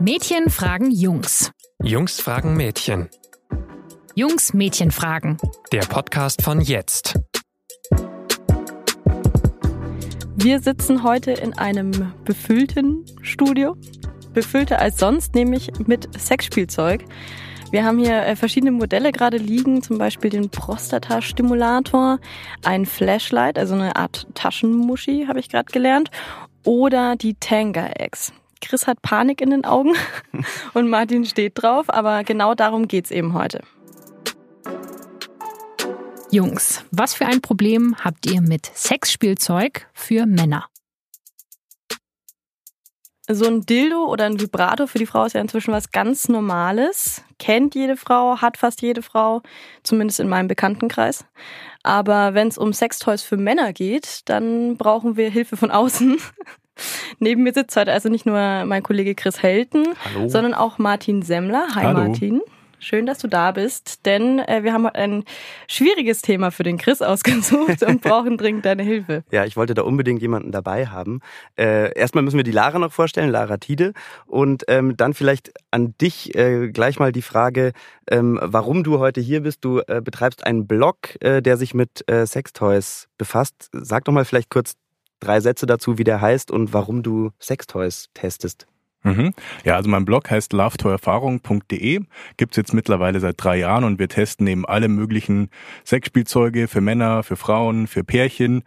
Mädchen fragen Jungs. Jungs fragen Mädchen. Jungs Mädchen fragen. Der Podcast von jetzt. Wir sitzen heute in einem befüllten Studio. Befüllter als sonst, nämlich mit Sexspielzeug. Wir haben hier äh, verschiedene Modelle gerade liegen, zum Beispiel den Prostata-Stimulator, ein Flashlight, also eine Art Taschenmuschi, habe ich gerade gelernt, oder die Tanga-X. Chris hat Panik in den Augen und Martin steht drauf, aber genau darum geht's eben heute. Jungs, was für ein Problem habt ihr mit Sexspielzeug für Männer? So ein Dildo oder ein Vibrator für die Frau ist ja inzwischen was ganz Normales. Kennt jede Frau, hat fast jede Frau, zumindest in meinem Bekanntenkreis. Aber wenn es um Sextoys für Männer geht, dann brauchen wir Hilfe von außen. Neben mir sitzt heute also nicht nur mein Kollege Chris Helten, Hallo. sondern auch Martin Semmler. Hi Hallo. Martin. Schön, dass du da bist, denn äh, wir haben heute ein schwieriges Thema für den Chris ausgesucht und brauchen dringend deine Hilfe. Ja, ich wollte da unbedingt jemanden dabei haben. Äh, erstmal müssen wir die Lara noch vorstellen, Lara Tide. Und ähm, dann vielleicht an dich äh, gleich mal die Frage, ähm, warum du heute hier bist. Du äh, betreibst einen Blog, äh, der sich mit äh, Sextoys befasst. Sag doch mal vielleicht kurz drei Sätze dazu, wie der heißt und warum du Sextoys testest. Mhm. Ja, also mein Blog heißt lovetoerfahrung.de, gibt's jetzt mittlerweile seit drei Jahren und wir testen eben alle möglichen Sexspielzeuge für Männer, für Frauen, für Pärchen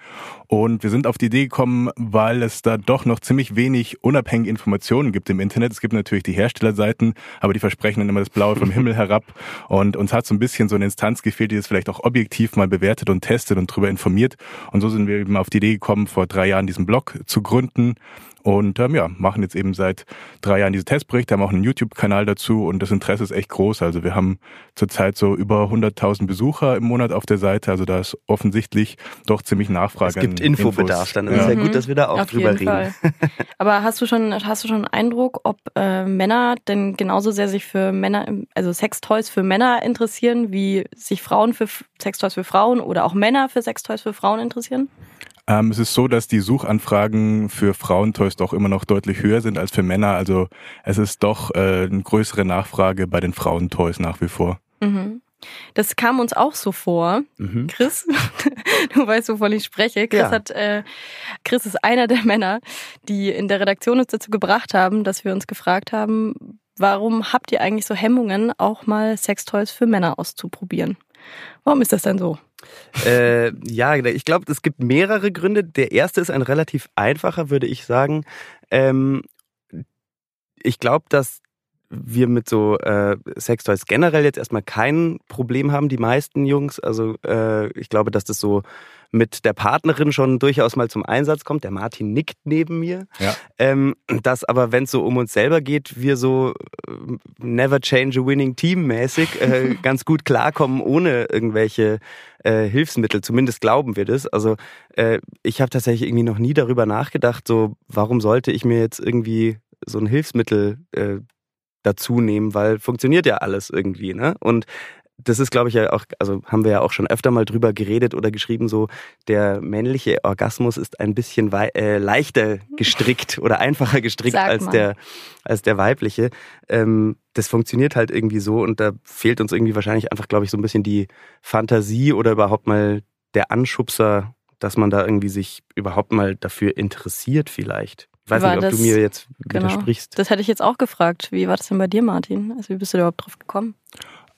und wir sind auf die Idee gekommen, weil es da doch noch ziemlich wenig unabhängige Informationen gibt im Internet. Es gibt natürlich die Herstellerseiten, aber die versprechen dann immer das Blaue vom Himmel herab und uns hat so ein bisschen so eine Instanz gefehlt, die das vielleicht auch objektiv mal bewertet und testet und darüber informiert und so sind wir eben auf die Idee gekommen, vor drei Jahren diesen Blog zu gründen und ähm, ja, machen jetzt eben seit drei Jahren diese Testberichte, haben auch einen YouTube-Kanal dazu und das Interesse ist echt groß. Also wir haben zurzeit so über 100.000 Besucher im Monat auf der Seite. Also da ist offensichtlich doch ziemlich Nachfrage. Es gibt Infobedarf, Infos. dann ist es ja gut, dass wir da auch Auf drüber jeden reden. Fall. Aber hast du schon, hast du schon einen Eindruck, ob äh, Männer denn genauso sehr sich für Männer, also Sextoys für Männer interessieren, wie sich Frauen für Sextoys für Frauen oder auch Männer für Sextoys für Frauen interessieren? Ähm, es ist so, dass die Suchanfragen für Frauentoys doch immer noch deutlich höher sind als für Männer. Also es ist doch äh, eine größere Nachfrage bei den Frauentoys nach wie vor. Mhm. Das kam uns auch so vor. Mhm. Chris, du weißt, wovon ich spreche. Chris Ja. hat, äh, Chris ist einer der Männer, die in der Redaktion uns dazu gebracht haben, dass wir uns gefragt haben, warum habt ihr eigentlich so Hemmungen, auch mal Sextoys für Männer auszuprobieren? Warum ist das denn so? Äh, ja, ich glaube, es gibt mehrere Gründe. Der erste ist ein relativ einfacher, würde ich sagen. Ähm, ich glaube, dass wir mit so äh, Sextoys generell jetzt erstmal kein Problem haben, die meisten Jungs. Also äh, ich glaube, dass das so mit der Partnerin schon durchaus mal zum Einsatz kommt. Der Martin nickt neben mir. Ja. Ähm, dass aber, wenn es so um uns selber geht, wir so äh, never change a winning team mäßig äh, ganz gut klarkommen ohne irgendwelche äh, Hilfsmittel. Zumindest glauben wir das. Also äh, ich habe tatsächlich irgendwie noch nie darüber nachgedacht, so warum sollte ich mir jetzt irgendwie so ein Hilfsmittel äh, dazu nehmen, weil funktioniert ja alles irgendwie, ne? Und das ist, glaube ich, ja auch, also haben wir ja auch schon öfter mal drüber geredet oder geschrieben, so der männliche Orgasmus ist ein bisschen äh, leichter gestrickt oder einfacher gestrickt als der, als der weibliche. Ähm, das funktioniert halt irgendwie so und da fehlt uns irgendwie wahrscheinlich einfach, glaube ich, so ein bisschen die Fantasie oder überhaupt mal der Anschubser, dass man da irgendwie sich überhaupt mal dafür interessiert vielleicht. Ich weiß War nicht, ob das- du mir jetzt Genau. widersprichst. Das hätte ich jetzt auch gefragt. Wie war das denn bei dir, Martin? Also wie bist du da überhaupt drauf gekommen?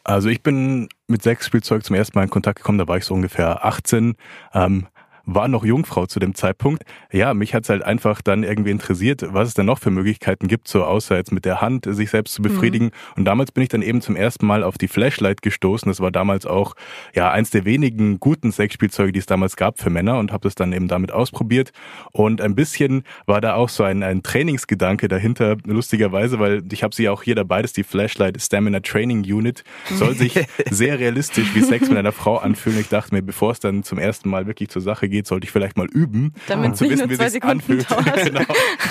Also ich bin mit Sexspielzeug zum ersten Mal in Kontakt gekommen, da war ich so ungefähr 18. Ähm, war noch Jungfrau zu dem Zeitpunkt. Ja, mich hat's halt einfach dann irgendwie interessiert, was es denn noch für Möglichkeiten gibt, so außer jetzt mit der Hand sich selbst zu befriedigen. Und damals bin ich dann eben zum ersten Mal auf die Flashlight gestoßen. Das war damals auch ja eins der wenigen guten Sexspielzeuge, die es damals gab für Männer und habe das dann eben damit ausprobiert. Und ein bisschen war da auch so ein, ein Trainingsgedanke dahinter, lustigerweise, weil ich habe sie auch hier dabei, das ist die Flashlight Stamina Training Unit. Soll sich sehr realistisch wie Sex mit einer Frau anfühlen. Ich dachte mir, bevor es dann zum ersten Mal wirklich zur Sache geht, sollte ich vielleicht mal üben, Damit um zu wissen, nur wie sich Sekunden anfühlt. genau.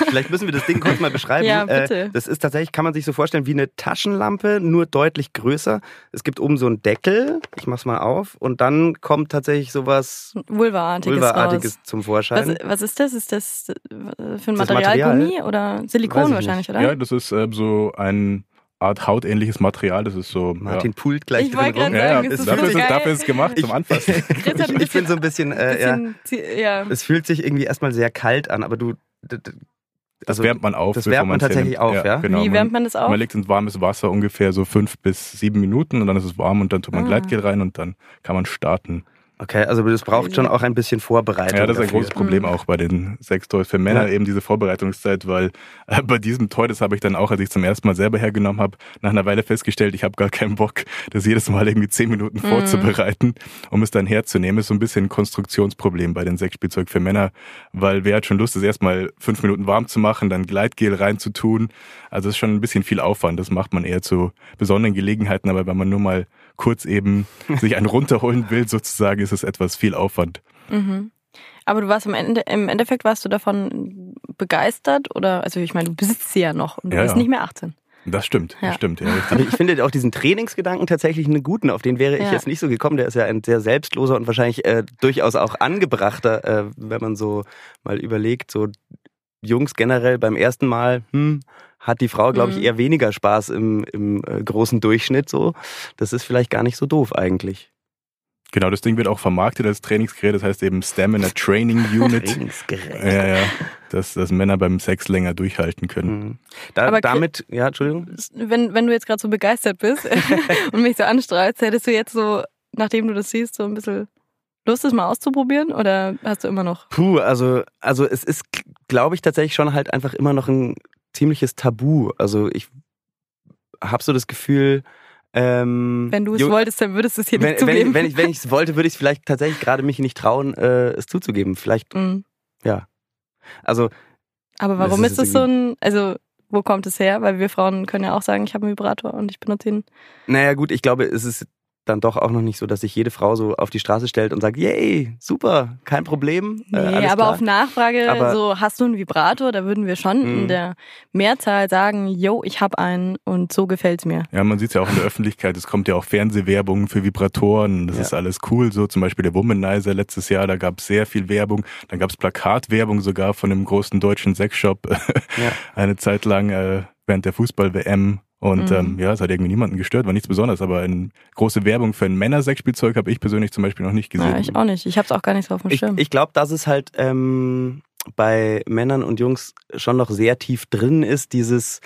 Vielleicht müssen wir das Ding kurz mal beschreiben. Ja, bitte. Äh, das ist tatsächlich, kann man sich so vorstellen, wie eine Taschenlampe, nur deutlich größer. Es gibt oben so einen Deckel, ich mach's mal auf, und dann kommt tatsächlich sowas Vulvaartiges Vulvaartiges raus. zum Was, Vorschein. was ist das? Ist das äh, für ein Material, Material? Gummi oder Silikon ich wahrscheinlich, nicht. oder? Ja, das ist äh, so ein Art hautähnliches Material. Das ist so. Martin pult gleich Ich drin wollte rum. ja, ja, ja, ist dafür, so ist dafür ist es gemacht zum Anfassen. Ich, ich bin bisschen- so ein bisschen, äh, ja, Bisschen, ja. es fühlt sich irgendwie erstmal sehr kalt an, aber du, Das also, wärmt man auf. das wärmt man tatsächlich auf, ja? Genau, Wie wärmt man das auf? Man legt ins warmes Wasser ungefähr so fünf bis sieben Minuten und dann ist es warm und dann tut man Ah. Gleitgel rein und dann kann man starten. Okay, also das braucht schon auch ein bisschen Vorbereitung. Ja, das ist ein dafür. großes Problem auch bei den Sextoys für Männer, Ja. eben diese Vorbereitungszeit, weil äh, bei diesem Toy, das habe ich dann auch, als ich zum ersten Mal selber hergenommen habe, nach einer Weile festgestellt, ich habe gar keinen Bock, das jedes Mal irgendwie zehn Minuten Mhm. vorzubereiten, um es dann herzunehmen. Ist so ein bisschen ein Konstruktionsproblem bei den Sexspielzeug für Männer, weil wer hat schon Lust, es erstmal fünf Minuten warm zu machen, dann Gleitgel reinzutun. Also es ist schon ein bisschen viel Aufwand. Das macht man eher zu besonderen Gelegenheiten, aber wenn man nur mal kurz eben sich einen runterholen will, sozusagen, ist es etwas viel Aufwand. Mhm. Aber du warst am Ende, im Endeffekt warst du davon begeistert oder, also ich meine, du besitzt sie ja noch und du Ja, bist ja. nicht mehr 18. Das stimmt, Ja. das stimmt, ja, richtig. Aber ich finde auch diesen Trainingsgedanken tatsächlich einen guten, auf den wäre ich Ja. jetzt nicht so gekommen. Der ist ja ein sehr selbstloser und wahrscheinlich äh, durchaus auch angebrachter, äh, wenn man so mal überlegt, so Jungs generell beim ersten Mal, hm, hat die Frau, glaube ich, Mhm. eher weniger Spaß im, im äh, großen Durchschnitt so. Das ist vielleicht gar nicht so doof eigentlich. Genau, das Ding wird auch vermarktet als Trainingsgerät, das heißt eben Stamina Training Unit. Trainingsgerät. ja, ja, dass, dass Männer beim Sex länger durchhalten können. Mhm. Da, Aber damit, ja, Entschuldigung. Wenn, wenn du jetzt gerade so begeistert bist und mich so anstrahlst, hättest du jetzt so, nachdem du das siehst, so ein bisschen Lust, das mal auszuprobieren oder hast du immer noch? Puh, also, also es ist, glaube ich, tatsächlich schon halt einfach immer noch ein ziemliches Tabu. Also ich habe so das Gefühl, ähm, Wenn du es wolltest, dann würdest du es hier wenn, nicht zugeben. wenn ich wenn ich es wollte, würde ich es vielleicht tatsächlich gerade mich nicht trauen, äh, es zuzugeben. Vielleicht, Mhm. ja. Also Aber warum ist es so ein, also wo kommt es her? Weil wir Frauen können ja auch sagen, ich habe einen Vibrator und ich benutze ihn. Naja, gut, ich glaube, es ist dann doch auch noch nicht so, dass sich jede Frau so auf die Straße stellt und sagt, yay, super, kein Problem. Nee, äh, alles aber klar. auf Nachfrage, Aber- so hast du einen Vibrator, da würden wir schon Mhm. in der Mehrzahl sagen, yo, ich habe einen und so gefällt's mir. Ja, man sieht es ja auch in der Öffentlichkeit, es kommt ja auch Fernsehwerbung für Vibratoren, das Ja. ist alles cool, so zum Beispiel der Womanizer letztes Jahr, da gab es sehr viel Werbung, dann gab es Plakatwerbung sogar von einem großen deutschen Sexshop Ja. eine Zeit lang äh, während der Fußball-WM und Mhm. ähm, ja, es hat irgendwie niemanden gestört, war nichts Besonderes, aber eine große Werbung für ein Männersexspielzeug habe ich persönlich zum Beispiel noch nicht gesehen. Ja, ich auch nicht. Ich habe es auch gar nicht so auf dem Ich, Schirm. ich glaube, dass es halt ähm, bei Männern und Jungs schon noch sehr tief drin ist, dieses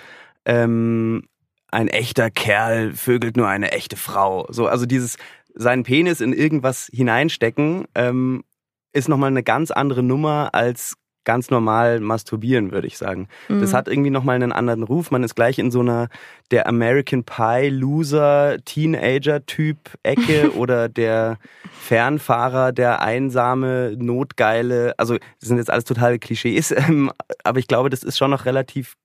ähm, ein echter Kerl vögelt nur eine echte Frau. So, also dieses seinen Penis in irgendwas hineinstecken ähm, ist nochmal eine ganz andere Nummer als ganz normal masturbieren, würde ich sagen. Das Mhm. hat irgendwie nochmal einen anderen Ruf. Man ist gleich in so einer der American Pie Loser Teenager Typ Ecke oder der Fernfahrer, der einsame, notgeile. Also das sind jetzt alles totale Klischees, ähm, aber ich glaube, das ist schon noch relativ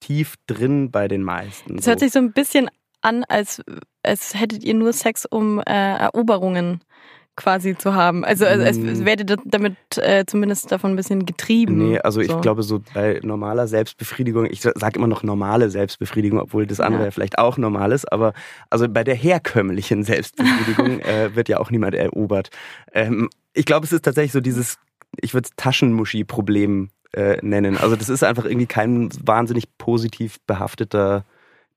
tief drin bei den meisten. Es hört so. sich so ein bisschen an, als, als hättet ihr nur Sex, um äh, Eroberungen quasi zu haben. Also, also es, es werdet ihr damit äh, zumindest davon ein bisschen getrieben. Nee, also ich So. glaube so bei normaler Selbstbefriedigung, ich sage immer noch normale Selbstbefriedigung, obwohl das andere Ja. ja. vielleicht auch normal ist, aber also bei der herkömmlichen Selbstbefriedigung äh, wird ja auch niemand erobert. Ähm, ich glaube, es ist tatsächlich so dieses, ich würde es Taschenmuschi-Problem äh, nennen. Also das ist einfach irgendwie kein wahnsinnig positiv behafteter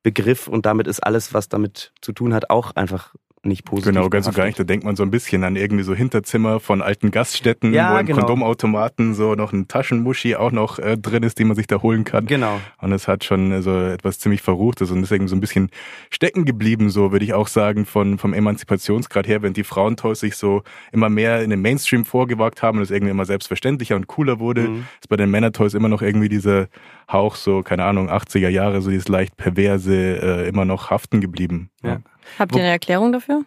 Begriff und damit ist alles, was damit zu tun hat, auch einfach nicht positiv. Genau, ganz und gar nicht. Da denkt man so ein bisschen an irgendwie so Hinterzimmer von alten Gaststätten, Ja, wo im genau. Kondomautomaten so noch ein Taschenmuschi auch noch äh, drin ist, die man sich da holen kann. Genau. Und es hat schon äh, so etwas ziemlich Verruchtes und deswegen so ein bisschen stecken geblieben, so würde ich auch sagen, von, vom Emanzipationsgrad her, wenn die Frauentoys sich so immer mehr in den Mainstream vorgewagt haben und es irgendwie immer selbstverständlicher und cooler wurde, Mhm. ist bei den Männertoys immer noch irgendwie dieser Hauch so, keine Ahnung, 80er Jahre, so dieses leicht perverse, äh, immer noch haften geblieben. Ja. Habt ihr eine Erklärung dafür?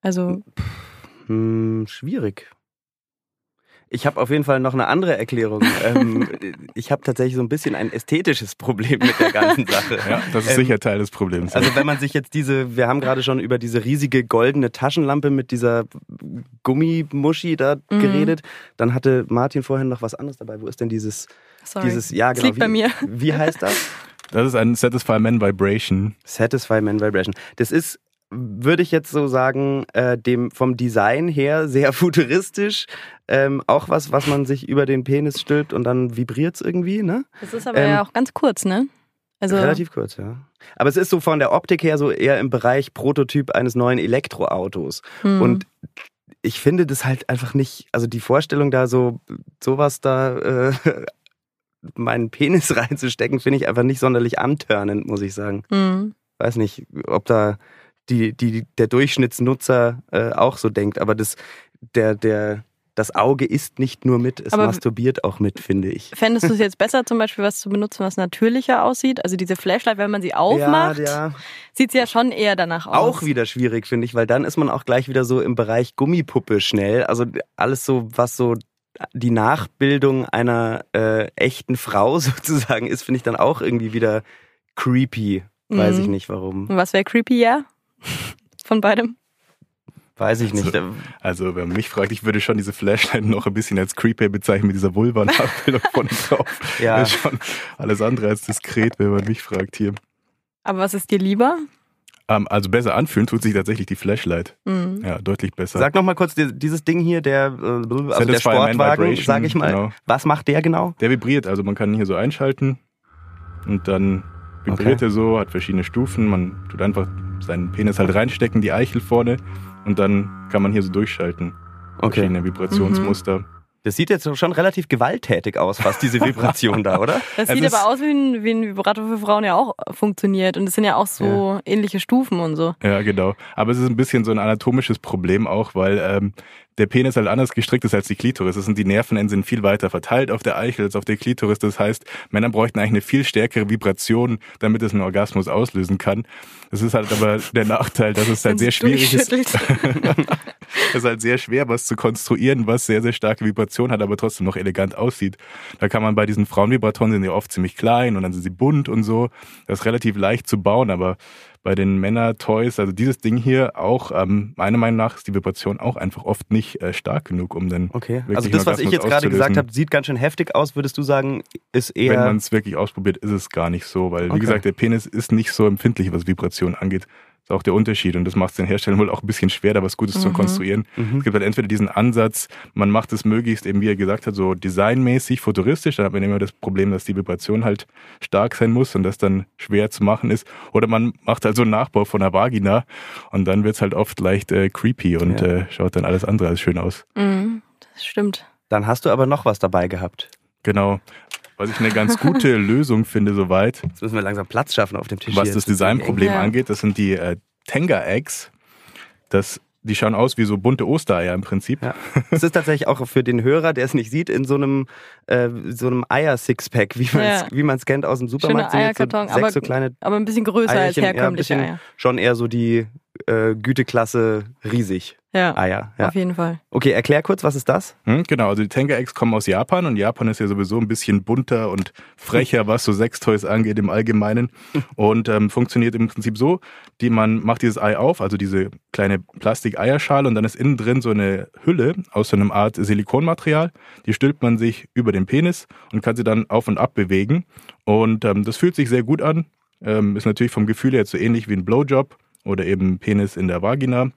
Also, Hm, schwierig. Ich habe auf jeden Fall noch eine andere Erklärung. ähm, ich habe tatsächlich so ein bisschen ein ästhetisches Problem mit der ganzen Sache. Ja, das ist Ähm, sicher Teil des Problems. Also wenn man sich jetzt diese, wir haben gerade schon über diese riesige goldene Taschenlampe mit dieser Gummimuschi da Mhm. geredet, dann hatte Martin vorhin noch was anderes dabei. Wo ist denn dieses, Sorry. dieses, ja Das genau. liegt bei mir. Wie heißt das? das ist ein Satisfy Man Vibration. Satisfy Man Vibration. Das ist, würde ich jetzt so sagen, äh, dem vom Design her sehr futuristisch. Ähm, auch was, was man sich über den Penis stülpt und dann vibriert's irgendwie, ne? Das ist aber Ähm, ja auch ganz kurz, ne? Also Relativ kurz, ja. Aber es ist so von der Optik her so eher im Bereich Prototyp eines neuen Elektroautos. hm. Und ich finde das halt einfach nicht, also die Vorstellung da so, sowas da, äh, meinen Penis reinzustecken, finde ich einfach nicht sonderlich antörnend, muss ich sagen. Hm. Weiß nicht, ob da die, die, der Durchschnittsnutzer äh, auch so denkt, aber das, der, der, das Auge isst nicht nur mit, es Aber- masturbiert auch mit, finde ich. Fändest du es jetzt besser, zum Beispiel was zu benutzen, was natürlicher aussieht? Also diese Flashlight, wenn man sie aufmacht, Ja, ja. sieht sie ja schon eher danach aus. Auch wieder schwierig, finde ich, weil dann ist man auch gleich wieder so im Bereich Gummipuppe schnell. Also alles so, was so die Nachbildung einer äh, echten Frau sozusagen ist, finde ich dann auch irgendwie wieder creepy. Weiß Mhm. ich nicht warum. Und was wäre creepy, ja? Von beidem? Weiß ich nicht. Also, wenn man mich fragt, ich würde schon diese Flashlight noch ein bisschen als creepy bezeichnen mit dieser Vulva-Nachbildung von drauf. Ja. Das ist schon alles andere als diskret, wenn man mich fragt hier. Aber was ist dir lieber? Ähm, also besser anfühlen tut sich tatsächlich die Flashlight. Hm. Ja, deutlich besser. Sag noch mal kurz die- dieses Ding hier, der, äh, also der Satisfy Sportwagen, sage ich mal. genau. Was macht der genau? Der vibriert, also man kann ihn hier so einschalten und dann vibriert Okay. er so, hat verschiedene Stufen. Man tut einfach seinen Penis halt reinstecken, die Eichel vorne und dann kann man hier so durchschalten. Verschiedene Vibrationsmuster. Das sieht jetzt schon relativ gewalttätig aus, fast diese Vibration da, oder? Das Es sieht ist- aber aus wie ein, wie ein Vibrator für Frauen ja auch funktioniert. Und es sind ja auch so ähnliche Stufen und so. Ja, genau. Aber es ist ein bisschen so ein anatomisches Problem auch, weil ähm, der Penis halt anders gestrickt ist als die Klitoris. Das sind die Nervenenden sind viel weiter verteilt auf der Eichel als auf der Klitoris. Das heißt, Männer bräuchten eigentlich eine viel stärkere Vibration, damit es einen Orgasmus auslösen kann. Das ist halt aber der Nachteil, dass es halt sehr schwierig ist. Es ist halt sehr schwer, was zu konstruieren, was sehr, sehr starke Vibration hat, aber trotzdem noch elegant aussieht. Da kann man bei diesen Frauenvibratoren sind ja oft ziemlich klein und dann sind sie bunt und so. Das ist relativ leicht zu bauen, aber bei den Männer-Toys, also dieses Ding hier auch, ähm, meiner Meinung nach ist die Vibration auch einfach oft nicht äh, stark genug, um dann Okay. Also das, was ich jetzt gerade gesagt habe, sieht ganz schön heftig aus, würdest du sagen, ist Wenn eher. man es wirklich ausprobiert, ist es gar nicht so, weil wie Okay. gesagt, der Penis ist nicht so empfindlich, was Vibration angeht. Das ist auch der Unterschied und das macht es den Herstellern wohl auch ein bisschen schwer, da was Gutes zu Mhm. konstruieren. Mhm. Es gibt halt entweder diesen Ansatz, man macht es möglichst eben, wie er gesagt hat, so designmäßig, futuristisch, dann hat man immer das Problem, dass die Vibration halt stark sein muss und das dann schwer zu machen ist. Oder man macht halt so einen Nachbau von der Vagina und dann wird's halt oft leicht äh, creepy und Ja. äh, schaut dann alles andere als schön aus. Mhm, das stimmt. Dann hast du aber noch was dabei gehabt. Genau. Was ich eine ganz gute Lösung finde soweit, Jetzt müssen wir langsam Platz schaffen auf dem Tisch. was hier. das Designproblem Ja. angeht, das sind die äh, Tenga Eggs. Das, die schauen aus wie so bunte Ostereier im Prinzip. Ja. Es ist tatsächlich auch für den Hörer, der es nicht sieht, in so einem, äh, so einem Eier-Sixpack, wie man es Ja. wie man's kennt aus dem Supermarkt. jetzt Eierkarton, so sechs aber- so kleine Aber ein bisschen größer als Eierchen, ja, ein herkömmliche bisschen Eier. schon eher so die äh, Güteklasse riesig Ja, Eier. Ja. auf jeden Fall. Okay, erklär kurz, was ist das? Hm, genau, also die Tenga Eggs kommen aus Japan und Japan ist ja sowieso ein bisschen bunter und frecher, was so Sextoys angeht im Allgemeinen und ähm, funktioniert im Prinzip so, die man macht dieses Ei auf, also diese kleine Plastik-Eierschale und dann ist innen drin so eine Hülle aus so einem Art Silikonmaterial, die stülpt man sich über den Penis und kann sie dann auf und ab bewegen und ähm, das fühlt sich sehr gut an, ähm, ist natürlich vom Gefühl her jetzt so ähnlich wie ein Blowjob oder eben Penis in der Vagina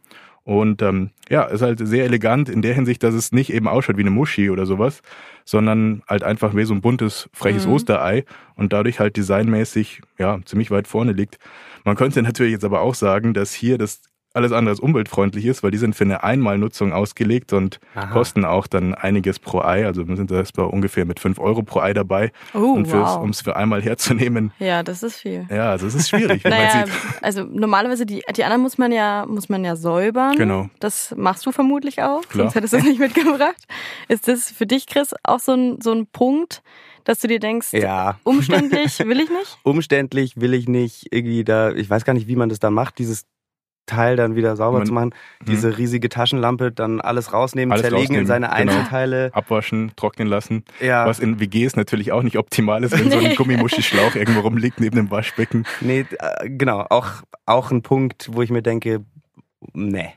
und ähm, ja, ist halt sehr elegant in der Hinsicht, dass es nicht eben ausschaut wie eine Muschi oder sowas, sondern halt einfach wie so ein buntes, freches Mhm. Osterei und dadurch halt designmäßig ja ziemlich weit vorne liegt. Man könnte natürlich jetzt aber auch sagen, dass hier das alles andere als umweltfreundlich ist, weil die sind für eine Einmalnutzung ausgelegt und Aha. kosten auch dann einiges pro Ei. Also wir sind da bei ungefähr mit fünf Euro pro Ei dabei. Oh, und wow. um es für einmal herzunehmen, Ja, das ist viel. ja, also es ist schwierig, wie man Naja, sieht. also normalerweise die, die anderen muss man ja muss man ja säubern. Genau. Das machst du vermutlich auch, Klar. sonst hättest du es nicht mitgebracht. Ist das für dich, Chris, auch so ein, so ein Punkt, dass du dir denkst, Ja. umständlich will ich nicht? Umständlich will ich nicht irgendwie da, ich weiß gar nicht, wie man das dann macht, dieses Teil dann wieder sauber Man- zu machen. Mhm. Diese riesige Taschenlampe, dann alles rausnehmen, Alles zerlegen in rausnehmen, seine genau. Einzelteile. Abwaschen, trocknen lassen. Ja, Was in WGs natürlich auch nicht optimal ist, wenn so ein Gummimuschi-Schlauch irgendwo rumliegt neben dem Waschbecken. nee, äh, genau, auch, auch ein Punkt, wo ich mir denke, nee.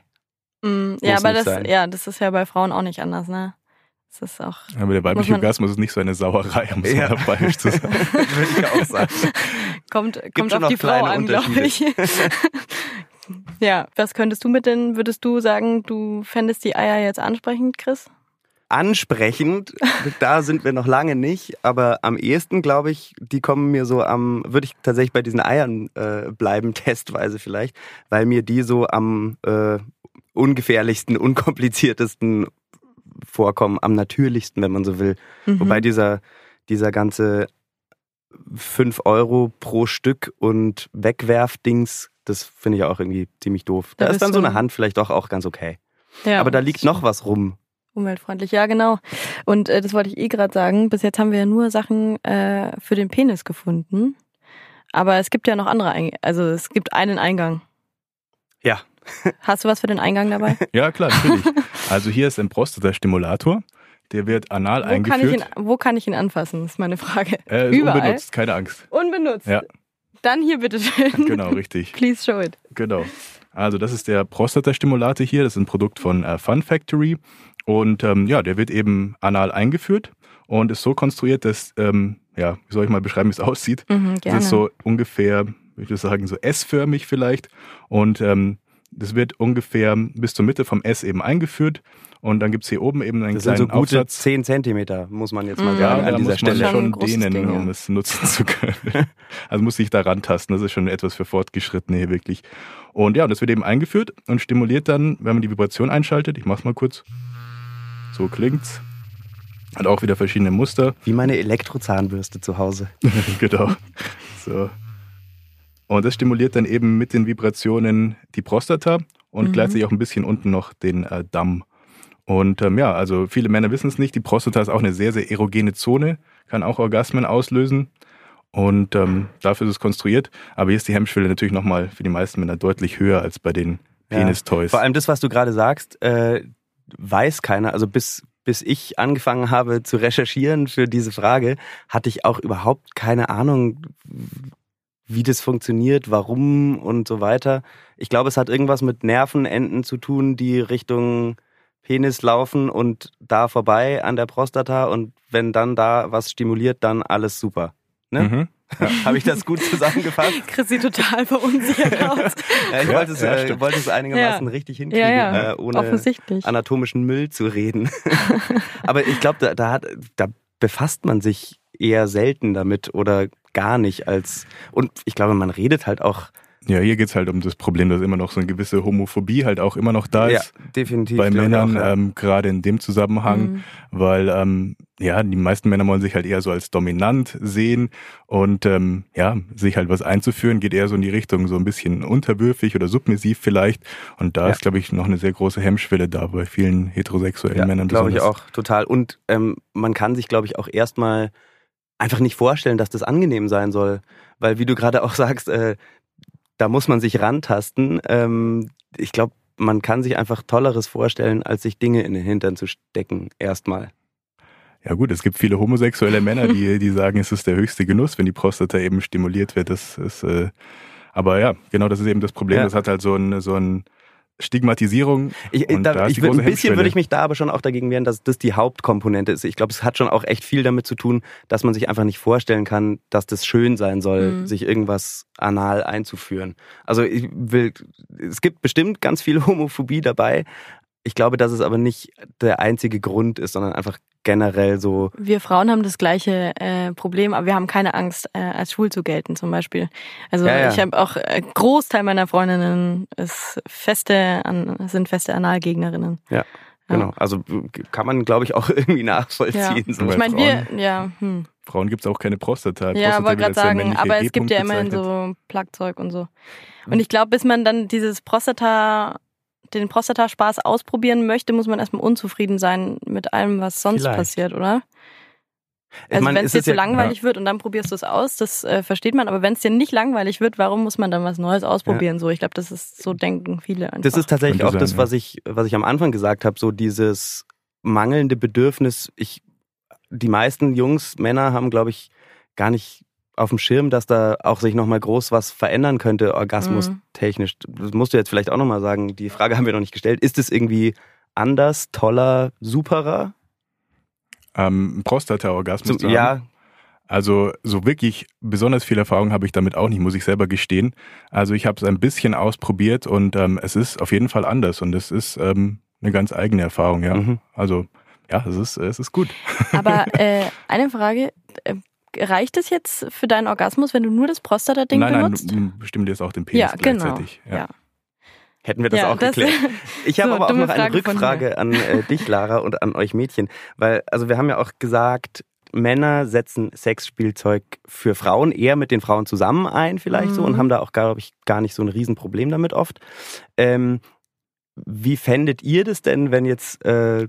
Mm, ja, aber das, sein. ja, das ist ja bei Frauen auch nicht anders, ne? Das ist auch. Aber der weibliche Orgasmus ist nicht so eine Sauerei, um es Ja. mal bayerisch zu sagen. Würde ich auch sagen. Kommt, kommt auf die Frau an, glaube ich. Ja, was könntest du mit denn, würdest du sagen, du fändest die Eier jetzt ansprechend, Chris? Ansprechend, da sind wir noch lange nicht, aber am ehesten, glaube ich, die kommen mir so am, würde ich tatsächlich bei diesen Eiern äh, bleiben, testweise vielleicht, weil mir die so am äh, ungefährlichsten, unkompliziertesten vorkommen, am natürlichsten, wenn man so will. Mhm. Wobei dieser, dieser ganze 5 Euro pro Stück und Wegwerfdings, das finde ich auch irgendwie ziemlich doof. Da, Da ist dann so eine Hand vielleicht doch auch ganz okay. ja, Aber da liegt noch was rum. Umweltfreundlich, ja genau. Und äh, das wollte ich eh gerade sagen. Bis jetzt haben wir ja nur Sachen äh, für den Penis gefunden. Aber es gibt ja noch andere, Eing also es gibt einen Eingang. Ja. Hast du was für den Eingang dabei? Ja, klar, natürlich. Also hier ist ein Prostata-Stimulator. Der wird anal Wo kann, ich eingeführt. ihn, wo kann ich ihn anfassen, ist meine Frage. Er ist Überall? unbenutzt, keine Angst. Unbenutzt. Ja. Dann hier bitte schön. Genau, richtig. Please show it. Genau. Also das ist der Prostata-Stimulator hier. Das ist ein Produkt von äh, Fun Factory. Und ähm, ja, der wird eben anal eingeführt und ist so konstruiert, dass, ähm, ja, wie soll ich mal beschreiben, wie es aussieht? Mhm, gerne. Das ist so ungefähr, ich würde sagen, so S-förmig vielleicht. Und ähm, das wird ungefähr bis zur Mitte vom S eben eingeführt. Und dann gibt's hier oben eben einen Das sind kleinen so gute Aufsatz. 10 Zentimeter, muss man jetzt mal Mhm. sagen, Ja, an da dieser muss man Stelle. Schon dehnen, Ding, ja. um es nutzen zu können. also muss ich da rantasten. Das ist schon etwas für Fortgeschrittene hier wirklich. Und ja, das wird eben eingeführt und stimuliert dann, wenn man die Vibration einschaltet. Ich mach's mal kurz. So klingt's. Hat auch wieder verschiedene Muster. Wie meine Elektrozahnbürste zu Hause. genau. So. Und das stimuliert dann eben mit den Vibrationen die Prostata und Mhm. gleichzeitig auch ein bisschen unten noch den äh, Damm. Und ähm, ja, also viele Männer wissen es nicht, die Prostata ist auch eine sehr, sehr erogene Zone, kann auch Orgasmen auslösen. Und ähm, dafür ist es konstruiert. Aber hier ist die Hemmschwelle natürlich nochmal für die meisten Männer deutlich höher als bei den Ja. Penis-Toys. Vor allem das, was du gerade sagst, äh, weiß keiner. Also bis, bis ich angefangen habe zu recherchieren für diese Frage, hatte ich auch überhaupt keine Ahnung, wie das funktioniert, warum und so weiter. Ich glaube, es hat irgendwas mit Nervenenden zu tun, die Richtung Penis laufen und da vorbei an der Prostata und wenn dann da was stimuliert, dann alles super. Ne? Mhm. Habe ich das gut zusammengefasst? Chris sieht total verunsichert aus. Ja, ich Ja, wollte, es, ja, äh, wollte es einigermaßen Ja. richtig hinkriegen, Ja, ja. Äh, ohne Offensichtlich. anatomischen Müll zu reden. Aber ich glaube, da, da, hat, da befasst man sich eher selten damit oder gar nicht als und ich glaube, man redet halt auch Ja, hier geht's halt um das Problem, dass immer noch so eine gewisse Homophobie halt auch immer noch da ist. definitiv bei Männern, auch, ja. ähm, gerade in dem Zusammenhang, Mhm. weil ähm, ja, die meisten Männer wollen sich halt eher so als dominant sehen und ähm, ja, sich halt was einzuführen, geht eher so in die Richtung so ein bisschen unterwürfig oder submissiv vielleicht. Und da Ja. ist, glaube ich, noch eine sehr große Hemmschwelle da bei vielen heterosexuellen ja, Männern. glaube ich auch total. Und ähm, man kann sich, glaube ich, auch erstmal einfach nicht vorstellen, dass das angenehm sein soll, weil wie du gerade auch sagst, äh, da muss man sich rantasten. Ähm, ich glaube, man kann sich einfach Tolleres vorstellen, als sich Dinge in den Hintern zu stecken. Erstmal. Ja gut, es gibt viele homosexuelle Männer, die, die sagen, es ist der höchste Genuss, wenn die Prostata eben stimuliert wird. Das ist, äh, aber ja, genau das ist eben das Problem. Ja. Das hat halt so ein, so ein Stigmatisierung. Ich, Und da ich ein bisschen würde ich mich da aber schon auch dagegen wehren, dass das die Hauptkomponente ist. Ich glaube, es hat schon auch echt viel damit zu tun, dass man sich einfach nicht vorstellen kann, dass das schön sein soll, Mhm. sich irgendwas anal einzuführen. Also ich will, es gibt bestimmt ganz viel Homophobie dabei. Ich glaube, dass es aber nicht der einzige Grund ist, sondern einfach generell so. Wir Frauen haben das gleiche äh, Problem, aber wir haben keine Angst, äh, als schwul zu gelten zum Beispiel. Also Ja, ja. ich habe auch äh, Großteil meiner Freundinnen ist feste an, sind feste Analgegnerinnen. Ja, Genau. Also kann man, glaube ich, auch irgendwie nachvollziehen. Ja. So. Bei Ich meine, wir, Frauen- ja, hm. Frauen gibt's auch keine Prostata. ja, Prostata wollte gerade sagen, aber es gibt ja immerhin so Plagzeug und so. Und ich glaube, bis man dann dieses Prostata, den Prostataspaß ausprobieren möchte, muss man erstmal unzufrieden sein mit allem, was sonst Vielleicht. passiert, oder? Also wenn es dir zu ja- langweilig wird und dann probierst du es aus, das äh, versteht man. Aber wenn es dir nicht langweilig wird, warum muss man dann was Neues ausprobieren? So, ich glaube, das ist so denken viele einfach. Das ist tatsächlich Könnte auch sein, das, ja. was ich, was ich am Anfang gesagt habe, so dieses mangelnde Bedürfnis. Ich, die meisten Jungs, Männer haben, glaube ich, gar nicht auf dem Schirm, dass da auch sich nochmal groß was verändern könnte, orgasmus technisch. Das musst du jetzt vielleicht auch nochmal sagen. Die Frage haben wir noch nicht gestellt. Ist es irgendwie anders, toller, superer? Ähm, Prostata-Orgasmus haben. ja, Also so wirklich besonders viel Erfahrung habe ich damit auch nicht, muss ich selber gestehen. Also ich habe es ein bisschen ausprobiert und ähm, es ist auf jeden Fall anders und es ist ähm, eine ganz eigene Erfahrung, ja. Mhm. Also ja, es ist, es ist gut. Aber äh, eine Frage, äh, reicht es jetzt für deinen Orgasmus, wenn du nur das Prostata-Ding nein, nein, benutzt? du, du bestimmst auch den Penis ja, genau. gleichzeitig. Ja. hätten wir das Ja, auch das- geklärt. Ich habe So, aber auch noch eine Frage Rückfrage an äh, dich, Lara, und an euch Mädchen. Weil, also wir haben ja auch gesagt, Männer setzen Sexspielzeug für Frauen eher mit den Frauen zusammen ein, vielleicht so, und Mhm. haben da auch, glaube ich, gar nicht so ein Riesenproblem damit oft. Ähm, wie fändet ihr das denn, wenn jetzt äh,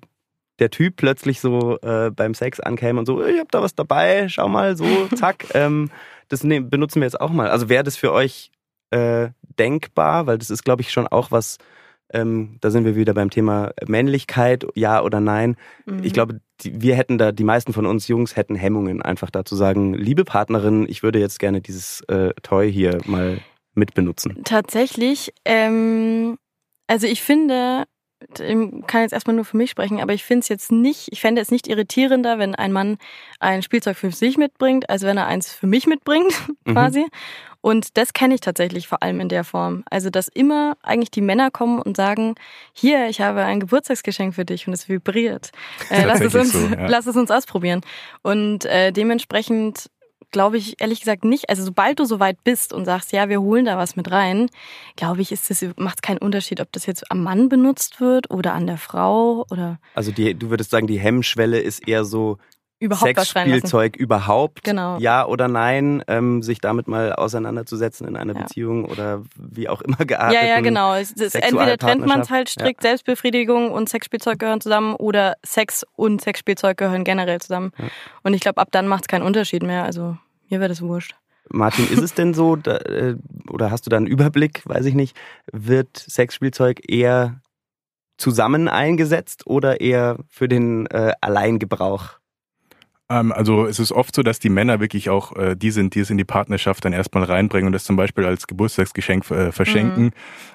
der Typ plötzlich so äh, beim Sex ankäme und so, ich hab da was dabei, schau mal, so, zack, ähm, das ne, benutzen wir jetzt auch mal. Also wäre das für euch äh, denkbar, weil das ist, glaube ich, schon auch was, ähm, da sind wir wieder beim Thema Männlichkeit, ja oder nein. Mhm. Ich glaube, die, wir hätten da, die meisten von uns Jungs hätten Hemmungen, einfach da zu sagen, liebe Partnerin, ich würde jetzt gerne dieses äh, Toy hier mal mitbenutzen. Tatsächlich, ähm, also ich finde, kann jetzt erstmal nur für mich sprechen, aber ich finde es jetzt nicht, ich fände es nicht irritierender, wenn ein Mann ein Spielzeug für sich mitbringt, als wenn er eins für mich mitbringt, Mhm. quasi. Und das kenne ich tatsächlich vor allem in der Form. Also, dass immer eigentlich die Männer kommen und sagen, hier, ich habe ein Geburtstagsgeschenk für dich und es vibriert. Äh, lass, es uns, so, ja. lass es uns ausprobieren. Und äh, dementsprechend glaube ich ehrlich gesagt nicht. Also sobald du soweit bist und sagst, ja, wir holen da was mit rein, glaube ich, ist das macht keinen Unterschied, ob das jetzt am Mann benutzt wird oder an der Frau oder Also die, du würdest sagen, die Hemmschwelle ist eher so überhaupt. Sexspielzeug überhaupt, Genau. ja oder nein, ähm, sich damit mal auseinanderzusetzen in einer Ja. Beziehung oder wie auch immer geartet. Ja, ja, genau. Entweder trennt man es halt strikt, Selbstbefriedigung und Sexspielzeug gehören zusammen oder Sex und Sexspielzeug gehören generell zusammen. Ja. Und ich glaube, ab dann macht es keinen Unterschied mehr. Also mir wäre das wurscht. Martin, ist es denn so, da, äh, oder hast du da einen Überblick, weiß ich nicht, wird Sexspielzeug eher zusammen eingesetzt oder eher für den äh, Alleingebrauch? Ähm, also es ist oft so, dass die Männer wirklich auch äh, die sind, die es in die Partnerschaft dann erstmal reinbringen und das zum Beispiel als Geburtstagsgeschenk äh, verschenken. Mhm.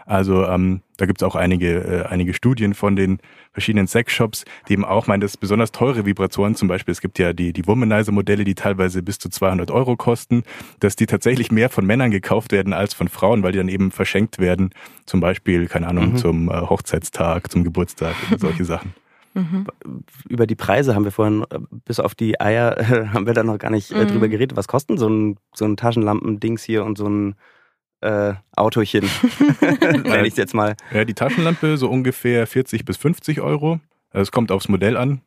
Also ähm, da gibt es auch einige, äh, einige Studien von den verschiedenen Sexshops, die eben auch meinen, dass besonders teure Vibratoren, zum Beispiel, es gibt ja die, die Womanizer-Modelle, die teilweise bis zu 200 Euro kosten, dass die tatsächlich mehr von Männern gekauft werden als von Frauen, weil die dann eben verschenkt werden, zum Beispiel, keine Ahnung, Mhm. zum äh, Hochzeitstag, zum Geburtstag solche Sachen. Mhm. Über die Preise haben wir vorhin, äh, bis auf die Eier, haben wir da noch gar nicht äh, Mhm. drüber geredet. Was kosten so ein, so ein Taschenlampendings hier und so ein äh, Autochen? Nenne ich jetzt mal. Ja, die Taschenlampe so ungefähr 40 bis 50 Euro. Also Es kommt aufs Modell an.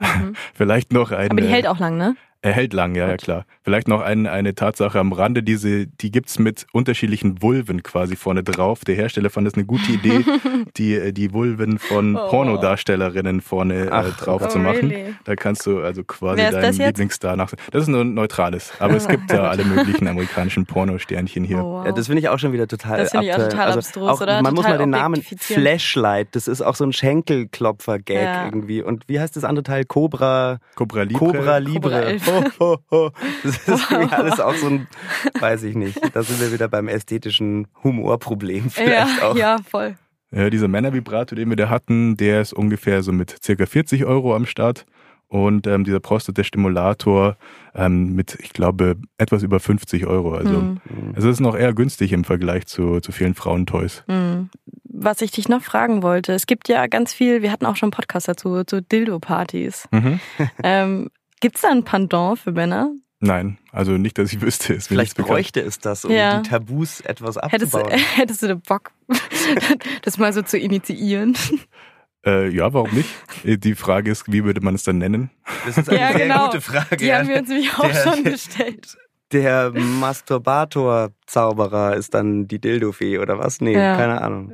Mhm. Vielleicht noch eine. Aber die hält auch lang, ne? Er hält lang, ja, ja klar. Vielleicht noch ein, eine Tatsache am Rande, diese, die gibt's mit unterschiedlichen Vulven quasi vorne drauf. Der Hersteller fand es eine gute Idee, die, äh, die Vulven von Oh. Pornodarstellerinnen vorne äh, Ach, drauf oh, zu machen. really? Da kannst du also quasi deinen das? Lieblingsstar nach. Das ist nur ein neutrales, aber es gibt ja alle möglichen amerikanischen Pornosternchen hier. Oh, wow. Ja, das finde ich auch schon wieder total Das finde ich auch total also abstrus, auch, oder? Man muss Total mal den Namen. Flashlight, das ist auch so ein Schenkelklopfer-Gag Ja. irgendwie. Und wie heißt das andere Teil? Cobra, Cobra Libre. Cobra Cobra Libre. elf. Ho, ho, ho. Das ist irgendwie alles auch so ein, weiß ich nicht. Da sind wir wieder beim ästhetischen Humorproblem ja, vielleicht auch. ja, voll. Ja, dieser Männervibrator, den wir da hatten, der ist ungefähr so mit circa 40 Euro am Start. Und ähm, dieser Prostata-Stimulator ähm, mit, ich glaube, etwas über 50 Euro. Also Hm. es ist noch eher günstig im Vergleich zu, zu vielen Frauentoys. Hm. Was ich dich noch fragen wollte, es gibt ja ganz viel, wir hatten auch schon einen Podcast dazu, zu Dildo-Partys. Mhm. ähm, Gibt es da ein Pendant für Männer? Nein, also nicht, dass ich wüsste. Ist mir Vielleicht bräuchte es das, um Ja. die Tabus etwas Hättest, du- abzubauen. hättest du den Bock, das mal so zu initiieren? Äh, ja, warum nicht? Äh, Die Frage ist, wie würde man es dann nennen? Das ist eine Ja, sehr genau. gute Frage. Die haben wir uns nämlich auch Der- schon gestellt. Der Masturbator-Zauberer ist dann die Dildo-Fee oder was? Nee, Ja. keine Ahnung.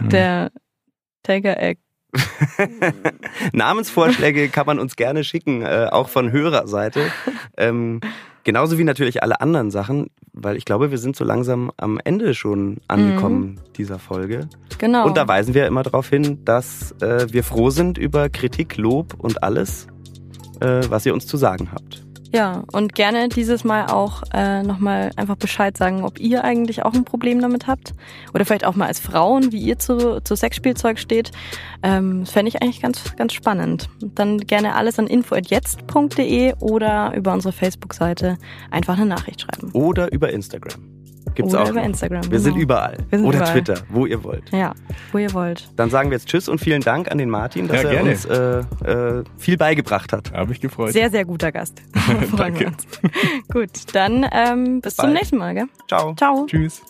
Der Taker Egg Namensvorschläge kann man uns gerne schicken, äh, auch von Hörerseite. Ähm, genauso wie natürlich alle anderen Sachen, weil ich glaube, wir sind so langsam am Ende schon angekommen Mhm. dieser Folge. Genau. Und da weisen wir immer darauf hin, dass äh, wir froh sind über Kritik, Lob und alles, äh, was ihr uns zu sagen habt. Ja, und gerne dieses Mal auch äh, nochmal einfach Bescheid sagen, ob ihr eigentlich auch ein Problem damit habt. Oder vielleicht auch mal als Frauen, wie ihr zu, zu Sexspielzeug steht. Ähm, das fände ich eigentlich ganz, ganz spannend. Dann gerne alles an info.jetzt.de oder über unsere Facebook-Seite einfach eine Nachricht schreiben. Oder über Instagram. Gibt's Oder auch über noch. Instagram, Wir genau. sind überall. Wir sind Oder überall. Twitter, wo ihr wollt. Ja, wo ihr wollt. Dann sagen wir jetzt Tschüss und vielen Dank an den Martin, dass Ja, er gerne. uns äh, äh, viel beigebracht hat. Habe ich gefreut. Sehr, sehr guter Gast. Freuen wir Danke. uns. Gut, dann ähm, bis zum bald. nächsten Mal. Gell? Ciao. Ciao. Tschüss.